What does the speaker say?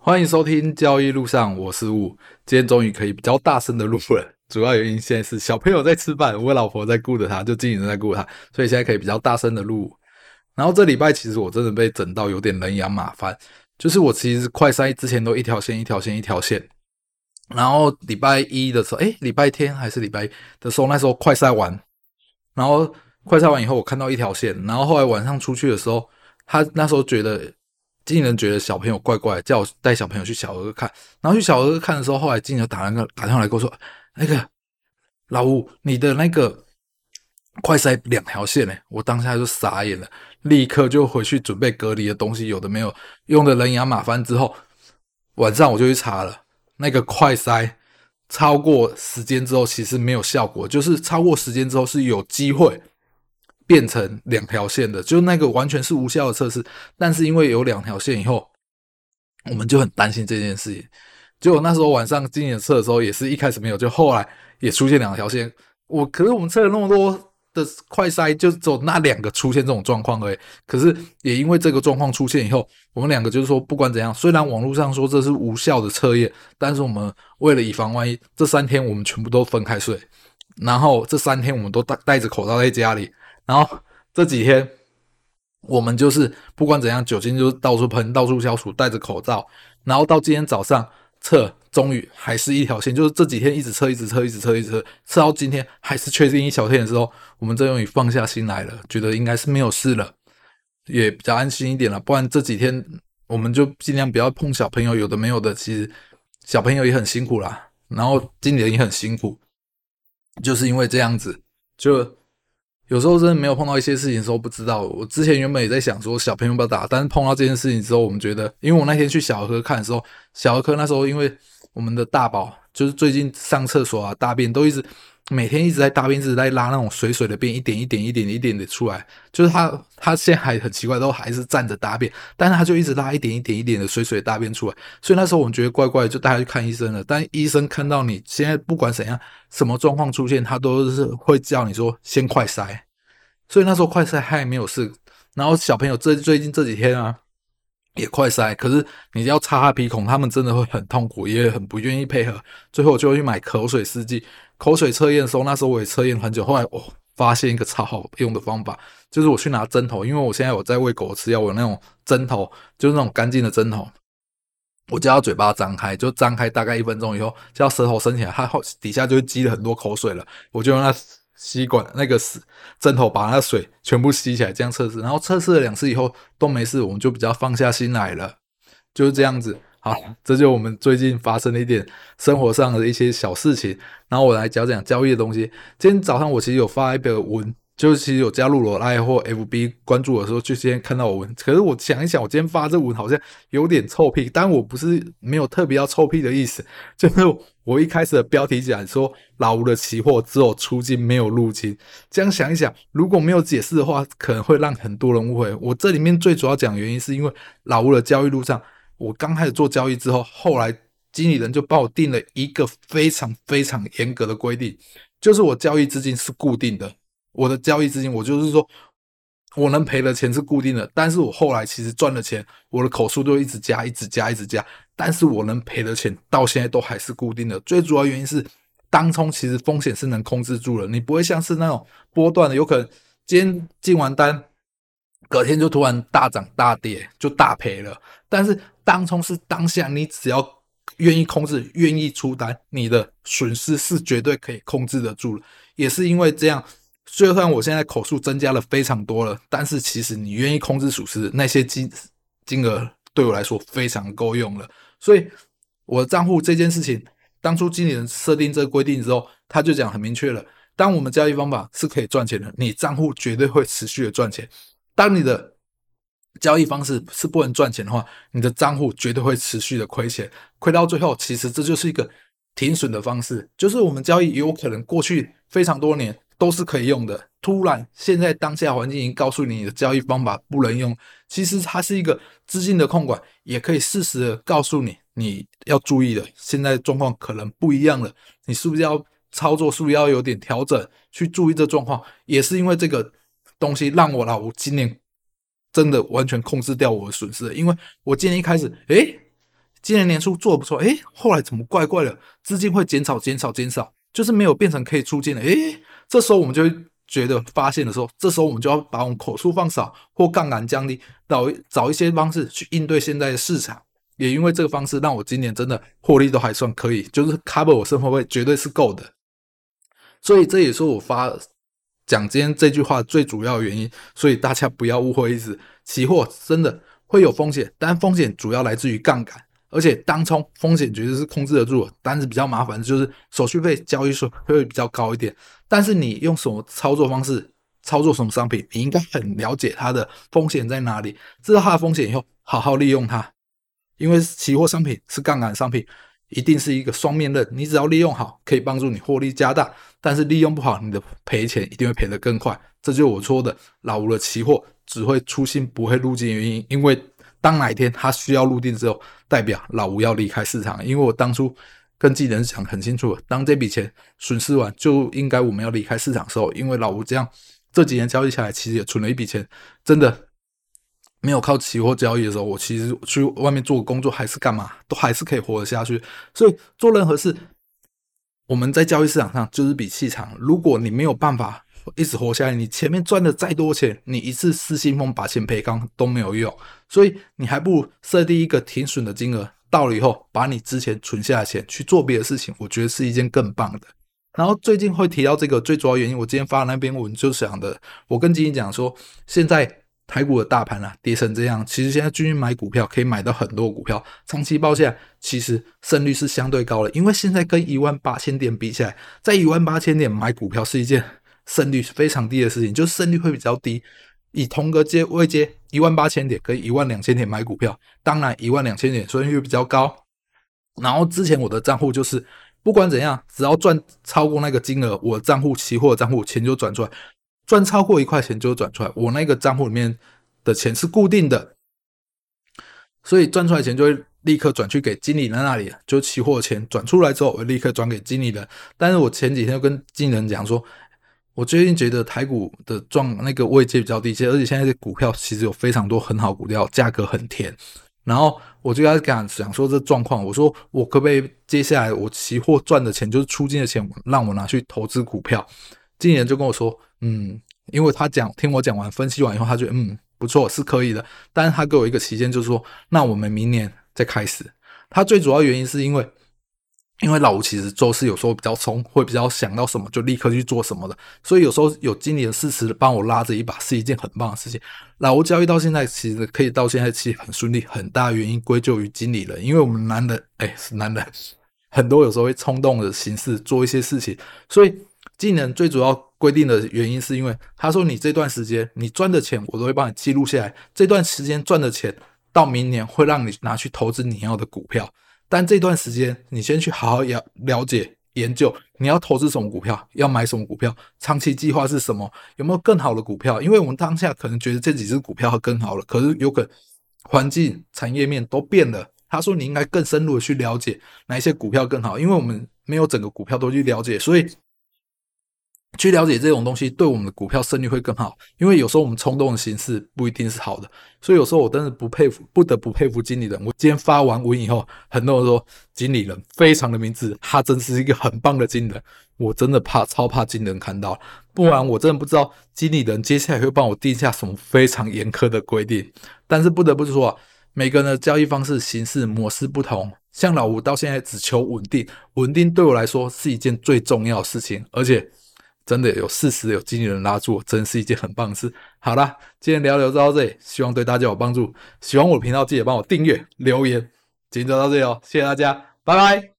欢迎收听交易路上，我是吴。今天终于可以比较大声的录了，主要原因现在是小朋友在吃饭，我老婆在顾着他，就经纪人在顾他，所以现在可以比较大声的录。然后这礼拜其实我真的被整到有点人仰马翻，就是我其实快筛之前都一条线一条线一条线，然后礼拜一的时候，诶，礼拜天还是礼拜一的时候，那时候快筛完，然后快筛完以后我看到一条线，然后后来晚上出去的时候，他那时候觉得。经纪人觉得小朋友怪怪，叫我带小朋友去小儿科看。然后去小儿科看的时候，后来经纪人打那个打电话来跟我说：“那个老吴，你的那个快塞两条线呢？”我当下就傻眼了，立刻就回去准备隔离的东西，有的没有用的人仰马翻之后，晚上我就去查了，那个快塞超过时间之后其实没有效果，就是超过时间之后是有机会。变成两条线的，就那个完全是无效的测试。但是因为有两条线以后，我们就很担心这件事情。结果那时候晚上经纪人测的时候，也是一开始没有，就后来也出现两条线。我可是我们测了那么多的快筛，就只有那两个出现这种状况而已。可是也因为这个状况出现以后，我们两个就是说，不管怎样，虽然网络上说这是无效的测验，但是我们为了以防万一，这三天我们全部都分开睡，然后这三天我们都戴戴着口罩在家里。然后这几天，我们就是不管怎样，酒精就是到处喷，到处消暑，戴着口罩。然后到今天早上测，终于还是一条线，就是这几天一直测，一直测，一直测，一直测，测到今天还是确定一条线的时候，我们终于放下心来了，觉得应该是没有事了，也比较安心一点了。不然这几天我们就尽量不要碰小朋友，有的没有的，其实小朋友也很辛苦啦，然后今年也很辛苦，就是因为这样子就。有时候真的没有碰到一些事情的时候不知道。我之前原本也在想说小朋友不要打，但是碰到这件事情之后，我们觉得，因为我那天去小儿科看的时候，小儿科那时候因为我们的大宝就是最近上厕所啊、大便都一直每天一直在大便，一直在拉那种水水的便，一点一点、一点一点的出来。就是他他现在还很奇怪，都还是站着大便，但是他就一直拉一点一点、一点的水水的大便出来。所以那时候我们觉得怪怪，就带他去看医生了。但医生看到你现在不管怎样，什么状况出现，他都是会叫你说先快塞。所以那时候快筛还没有事，然后小朋友这最近这几天啊也快塞，可是你要插他鼻孔，他们真的会很痛苦，也很不愿意配合。最后我就去买口水试剂，口水测验的时候，那时候我也测验很久，后来我发现一个超好用的方法，就是我去拿针头，因为我现在有在喂狗吃药，我有那种针头，就是那种干净的针头，我叫他嘴巴张开，就张开大概一分钟以后，叫舌头伸起来，它后底下就会积了很多口水了，我就用那。吸管那个是针头，把那水全部吸起来，这样测试。然后测试了两次以后都没事，我们就比较放下心来了，就是这样子。好，这就我们最近发生的一点生活上的一些小事情。然后我来讲讲交易的东西。今天早上我其实有发一个文。就是其实有加入我 LINE 或 FB 关注我的时候，就先看到我文。可是我想一想，我今天发这文好像有点臭屁，但我不是没有特别要臭屁的意思。就是我一开始的标题讲说老吴的期货只有出金没有入金，这样想一想，如果没有解释的话，可能会让很多人误会。我这里面最主要讲原因是因为老吴的交易路上，我刚开始做交易之后，后来经理人就帮我定了一个非常非常严格的规定，就是我交易资金是固定的。我的交易资金，我就是说，我能赔的钱是固定的，但是我后来其实赚的钱，我的口数都一直加，一直加，一直加，但是我能赔的钱到现在都还是固定的。最主要原因是，当冲其实风险是能控制住了，你不会像是那种波段的，有可能今天进完单，隔天就突然大涨大跌，就大赔了。但是当冲是当下，你只要愿意控制，愿意出单，你的损失是绝对可以控制得住了。也是因为这样。就算我现在口数增加了非常多了，但是其实你愿意控制损失，那些金金额对我来说非常够用了。所以我的账户这件事情，当初经理人设定这个规定之后，他就讲很明确了：当我们交易方法是可以赚钱的，你账户绝对会持续的赚钱；当你的交易方式是不能赚钱的话，你的账户绝对会持续的亏钱，亏到最后，其实这就是一个停损的方式，就是我们交易有可能过去非常多年。都是可以用的。突然，现在当下环境已经告诉你，你的交易方法不能用。其实它是一个资金的控管，也可以适时的告诉你你要注意的。现在状况可能不一样了，你是不是要操作？是不是要有点调整？去注意这状况。也是因为这个东西，让我老吴今年真的完全控制掉我的损失。因为我今年一开始，诶今年年初做的不错，诶，后来怎么怪怪的，资金会减少、减少、减少，就是没有变成可以出金的。诶，这时候我们就会觉得发现的时候，这时候我们就要把我们口数放少或杠杆降低，找找一些方式去应对现在的市场。也因为这个方式，让我今年真的获利都还算可以，就是 cover 我生活费绝对是够的。所以这也是我发讲今天这句话最主要的原因。所以大家不要误会意思，期货真的会有风险，但风险主要来自于杠杆，而且当冲风险绝对是控制得住的，但是比较麻烦就是手续费、交易税会比较高一点。但是你用什么操作方式操作什么商品，你应该很了解它的风险在哪里，知道它的风险以后，好好利用它。因为期货商品是杠杆商品，一定是一个双面刃。你只要利用好，可以帮助你获利加大；但是利用不好，你的赔钱一定会赔得更快。这就是我说的老吴的期货只会出新不会入金原因。因为当哪一天他需要入定之后，代表老吴要离开市场。因为我当初跟经纪人讲很清楚，当这笔钱损失完，就应该我们要离开市场的时候，因为老吴这样这几年交易下来，其实也存了一笔钱，真的。没有靠期货交易的时候，我其实去外面做工作还是干嘛，都还是可以活得下去。所以做任何事，我们在交易市场上就是比气场。如果你没有办法一直活下来，你前面赚的再多钱，你一次失心疯把钱赔光都没有用。所以你还不如设定一个停损的金额，到了以后把你之前存下的钱去做别的事情，我觉得是一件更棒的。然后最近会提到这个最主要原因，我今天发的那篇文就想的，我跟经理讲说，现在。台股的大盘啊，跌成这样，其实现在进去买股票可以买到很多股票，长期抱下，其实胜率是相对高的。因为现在跟一万八千点比起来，在一万八千点买股票是一件胜率是非常低的事情，就是胜率会比较低。以同个阶位阶一万八千点跟一万两千点买股票，当然一万两千点胜率比较高。然后之前我的账户就是不管怎样，只要赚超过那个金额，我账户期货账户钱就转出来。赚超过一块钱就转出来，我那个账户里面的钱是固定的，所以赚出来钱就会立刻转去给经理人那里，就期货钱转出来之后，我立刻转给经理人。但是我前几天就跟经理人讲说，我最近觉得台股的状那个位阶比较低，而且现在的股票其实有非常多很好股票，价格很甜。然后我就跟他讲讲说这状况，我说我可不可以接下来我期货赚的钱就是出金的钱，让我拿去投资股票？经理人就跟我说。嗯，因为他讲听我讲完分析完以后，他觉得嗯不错是可以的，但是他给我一个期间，就是说那我们明年再开始。他最主要原因是因为，因为老吴其实做事有时候比较冲，会比较想到什么就立刻去做什么的，所以有时候有经理的适时帮我拉着一把是一件很棒的事情。老吴交易到现在其实可以到现在其实很顺利，很大原因归咎于经理人，因为我们男人哎是男人，很多有时候会冲动的形式做一些事情，所以。技能最主要规定的原因是因为他说，你这段时间你赚的钱我都会帮你记录下来，这段时间赚的钱到明年会让你拿去投资你要的股票，但这段时间你先去好好了了解研究你要投资什么股票，要买什么股票，长期计划是什么，有没有更好的股票？因为我们当下可能觉得这几只股票更好了，可是有可能环境产业面都变了。他说你应该更深入的去了解哪一些股票更好，因为我们没有整个股票都去了解，所以。去了解这种东西，对我们的股票胜率会更好。因为有时候我们冲动的形式不一定是好的，所以有时候我真的不佩服，不得不佩服经理人。我今天发完文以后，很多人说经理人非常的明智，他真是一个很棒的经理人。我真的怕，超怕经理人看到，不然我真的不知道经理人接下来会帮我定下什么非常严苛的规定。但是不得不说啊，每个人的交易方式、形式、模式不同。像老吴到现在只求稳定，稳定对我来说是一件最重要的事情，而且。真的有事实，有经理人拉住我，真是一件很棒的事。好啦，今天聊聊就到这里，希望对大家有帮助。喜欢我的频道，记得帮我订阅、留言。今天就到这里哦，谢谢大家，拜拜。